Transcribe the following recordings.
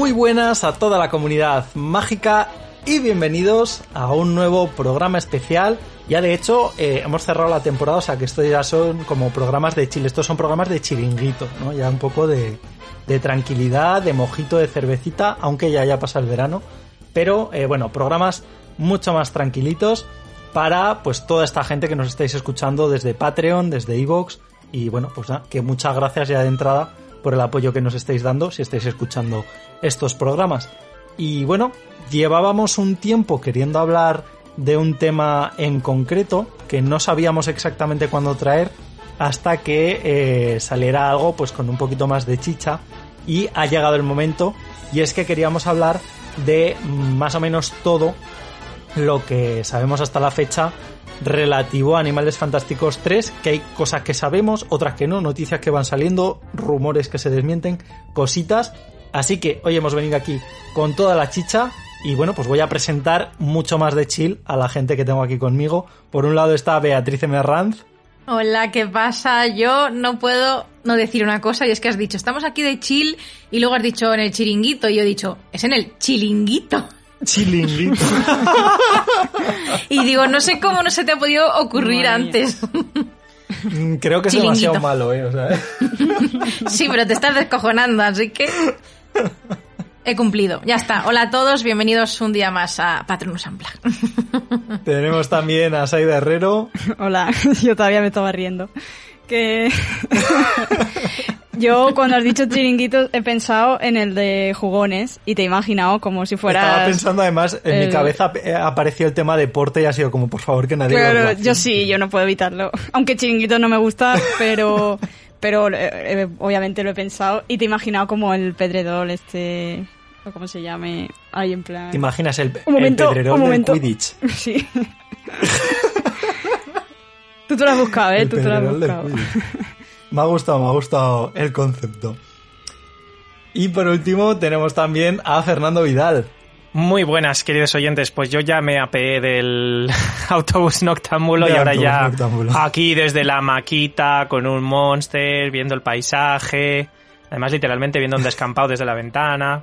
Muy buenas a toda la comunidad mágica y bienvenidos a un nuevo programa especial. Ya de hecho eh, hemos cerrado la temporada, o sea que esto ya son como programas de chile, estos son programas de chiringuito, ¿no? Ya un poco de, de tranquilidad, de mojito, de cervecita, aunque ya haya pasado el verano. Pero eh, bueno, programas mucho más tranquilitos para pues toda esta gente que nos estáis escuchando desde Patreon, desde Evox y bueno, pues nada, que muchas gracias ya de entrada por el apoyo que nos estáis dando si estáis escuchando estos programas. Y bueno, llevábamos un tiempo queriendo hablar de un tema en concreto que no sabíamos exactamente cuándo traer hasta que eh, saliera algo pues con un poquito más de chicha y ha llegado el momento y es que queríamos hablar de más o menos todo lo que sabemos hasta la fecha relativo a Animales Fantásticos 3, que hay cosas que sabemos, otras que no, noticias que van saliendo, rumores que se desmienten, cositas. Así que hoy hemos venido aquí con toda la chicha y bueno, pues voy a presentar mucho más de chill a la gente que tengo aquí conmigo. Por un lado está Beatriz Merranz. Hola, ¿qué pasa? Yo no puedo no decir una cosa y es que has dicho, estamos aquí de chill y luego has dicho en el chiringuito y yo he dicho, es en el chilinguito. Chilinguito. y digo, no sé cómo no se te ha podido ocurrir antes. Mm, Creo que es demasiado malo, ¿eh? O sea, sí, pero te estás descojonando, así que he cumplido. Ya está. Hola a todos, bienvenidos un día más a Patronus Unplugged. tenemos también a Saida Herrero. Hola, yo todavía me estaba riendo. Que yo cuando has dicho chiringuitos he pensado en el de jugones y te he imaginado como si fuera. Estaba pensando además, en mi cabeza eh, apareció el tema deporte y ha sido como, por favor, que nadie lo Claro, relacione. yo sí, yo no puedo evitarlo. Aunque chiringuito no me gusta, pero pero eh, eh, obviamente lo he pensado y te he imaginado como el pedredol este o como se llame, ahí en plan. ¿Te imaginas el, Un momento, el pedrerol un del momento. Quidditch? Sí. Tú te lo has buscado, ¿eh? El Tú te lo has del buscado. Me ha gustado, me ha gustado el concepto. Y por último tenemos también a Fernando Vidal. Muy buenas, queridos oyentes. Pues yo ya me apeé del autobús noctámbulo De y ahora ya noctámbulo. aquí desde la maquita con un monster, viendo el paisaje, además literalmente viendo un descampado desde la ventana.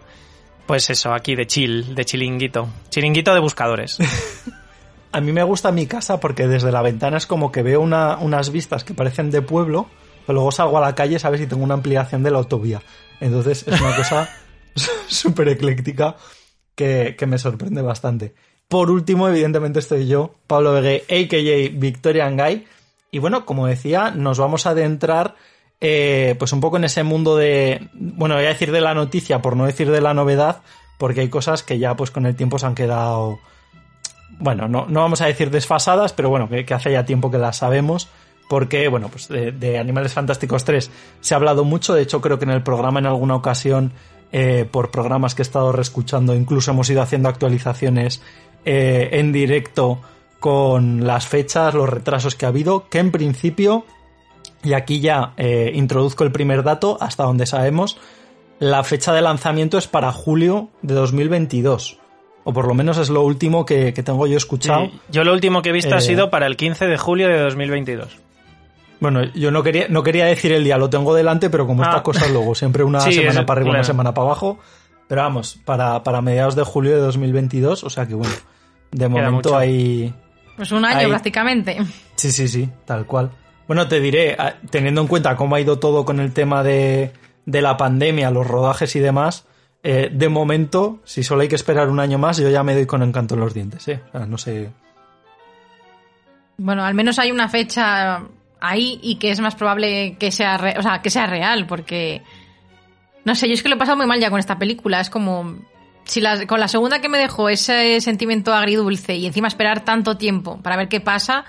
Pues eso, aquí de chill, de chilinguito. Chiringuito de buscadores. A mí me gusta mi casa porque desde la ventana es como que veo una- unas vistas que parecen de pueblo, pero luego salgo a la calle, ¿sabes? Y tengo una ampliación de la autovía. Entonces es una cosa súper ecléctica que, que me sorprende bastante. Por último, evidentemente estoy yo, Pablo Vegué, a.k.a. Victorian Guy. Y bueno, como decía, nos vamos a adentrar eh, pues un poco en ese mundo de, bueno, voy a decir de la noticia por no decir de la novedad, porque hay cosas que ya pues con el tiempo se han quedado bueno, no, no vamos a decir desfasadas, pero bueno, que, que hace ya tiempo que las sabemos, porque, bueno, pues de, de Animales Fantásticos 3 se ha hablado mucho, de hecho creo que en el programa en alguna ocasión, eh, por programas que he estado reescuchando, incluso hemos ido haciendo actualizaciones eh, en directo con las fechas, los retrasos que ha habido, que en principio, y aquí ya eh, introduzco el primer dato, hasta donde sabemos, la fecha de lanzamiento es para julio de 2022. O por lo menos es lo último que, que tengo yo escuchado. Sí, Yo lo último que he visto ha sido para el 15 de julio de 2022. Bueno, yo no quería, no quería decir el día, lo tengo delante, pero como Ah. estas cosas luego, siempre una Sí, semana es- para arriba, una claro. semana para abajo. Pero vamos, para, para mediados de julio de 2022, o sea que bueno, de momento mucho. hay... Pues un año prácticamente. Sí, sí, sí, tal cual. Bueno, te diré, teniendo en cuenta cómo ha ido todo con el tema de, de la pandemia, los rodajes y demás, eh, de momento, si solo hay que esperar un año más, yo ya me doy con encanto en los dientes, ¿eh? O sea, no sé... Bueno, al menos hay una fecha ahí y que es más probable que sea, re- o sea, que sea real, porque no sé, yo es que lo he pasado muy mal ya con esta película. Es como si la- con la segunda que me dejó ese sentimiento agridulce y encima esperar tanto tiempo para ver qué pasa,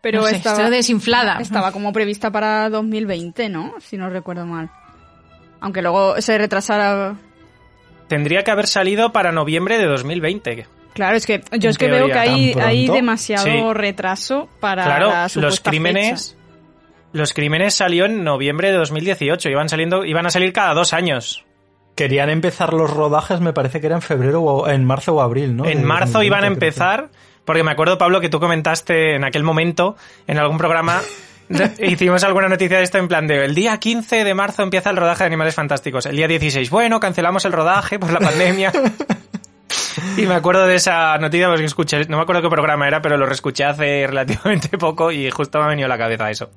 Pero no sé, estaba, desinflada. estaba como prevista para 2020, ¿no? Si no recuerdo mal. Aunque luego se retrasara. Tendría que haber salido para noviembre de 2020. Claro, es que yo es que veo que hay, demasiado Sí. retraso para Claro, la los crímenes. fecha. Los crímenes salió en noviembre de 2018. Iban saliendo, iban a salir cada dos años. Querían empezar los rodajes, me parece que era en febrero o en marzo o abril, ¿no? En De marzo 2020, iban a empezar, porque me acuerdo, Pablo, que tú comentaste en aquel momento, en algún programa, hicimos alguna noticia de esto en plan de el día 15 de marzo empieza el rodaje de Animales Fantásticos. El día 16, bueno, cancelamos el rodaje por la pandemia. Y me acuerdo de esa noticia porque escuché, no me acuerdo qué programa era, pero lo reescuché hace relativamente poco y justo me ha venido a la cabeza eso.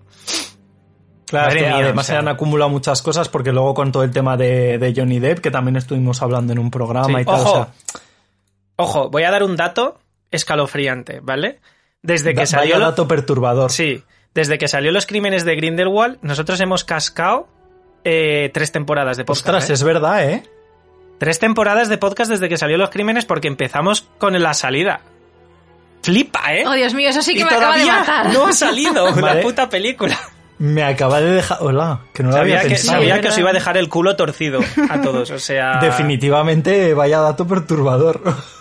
Claro, es que mía, además se han acumulado muchas cosas porque luego con todo el tema de, de Johnny Depp, que también estuvimos hablando en un programa Sí, y tal. ojo. o sea, Ojo, voy a dar un dato escalofriante, ¿vale? Desde que da- salió... vaya dato perturbador. Sí, desde que salió Los Crímenes de Grindelwald, nosotros hemos cascado eh, tres temporadas de podcast. Ostras, ¿eh? es verdad, ¿eh? Tres temporadas de podcast desde que salió Los Crímenes porque empezamos con la salida. Flipa, ¿eh? Oh, Dios mío, eso sí que y me acaba de matar. no ha salido la Vale. puta película. Me acaba de dejar... Hola, que no lo había Sabía, que, pensado. sabía es que os iba a dejar el culo torcido a todos, o sea... Definitivamente, vaya dato perturbador.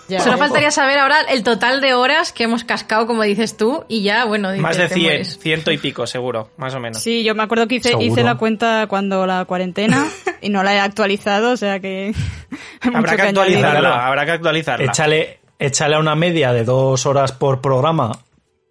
Ya. Solo faltaría saber ahora el total de horas que hemos cascado, como dices tú, y ya, bueno, dices, Más de te 100, mueres. ciento y pico, seguro, más o menos. Sí, yo me acuerdo que hice, hice la cuenta cuando la cuarentena y no la he actualizado, o sea que... habrá que actualizarla, habrá que actualizarla. Échale, échale a una media de dos horas por programa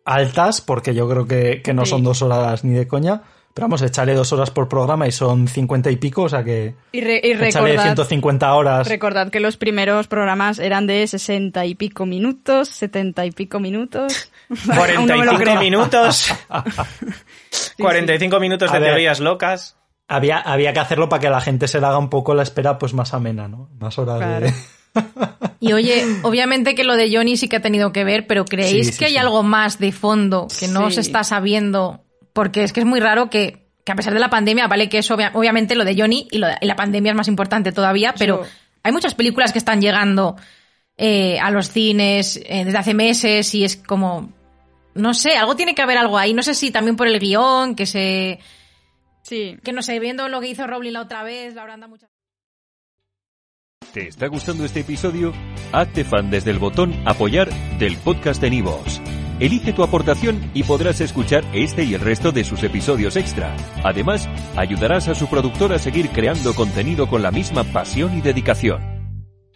altas, porque yo creo que, que no Sí. son dos horas ni de coña. Pero vamos, échale dos horas por programa y son cincuenta y pico, o sea que Y, re- y échale recordad, 150 horas. recordad que los primeros programas eran de 60 y pico minutos, 70 y pico minutos. Aún no me lo 45 creo. minutos. 45 minutos de teorías locas. Había, había que hacerlo para que la gente se le haga un poco la espera pues más amena, ¿no? Más horas de... Y oye, obviamente que lo de Johnny sí que ha tenido que ver, pero ¿creéis Sí, sí, que hay sí. algo más de fondo que no Sí. se está sabiendo? Porque es que es muy raro que, que a pesar de la pandemia, vale que es obvia- obviamente lo de Johnny y, lo de- y la pandemia es más importante todavía, pero hay muchas películas que están llegando eh, a los cines eh, desde hace meses y es como... No sé, algo tiene que haber algo ahí. No sé si también por el guion, que se... Sí. Que no sé, viendo lo que hizo Rowling la otra vez, la habrán dado muchas... ¿Te está gustando este episodio? Hazte fan desde el botón Apoyar del podcast de Nivos. Elige tu aportación y podrás escuchar este y el resto de sus episodios extra. Además, ayudarás a su productor a seguir creando contenido con la misma pasión y dedicación.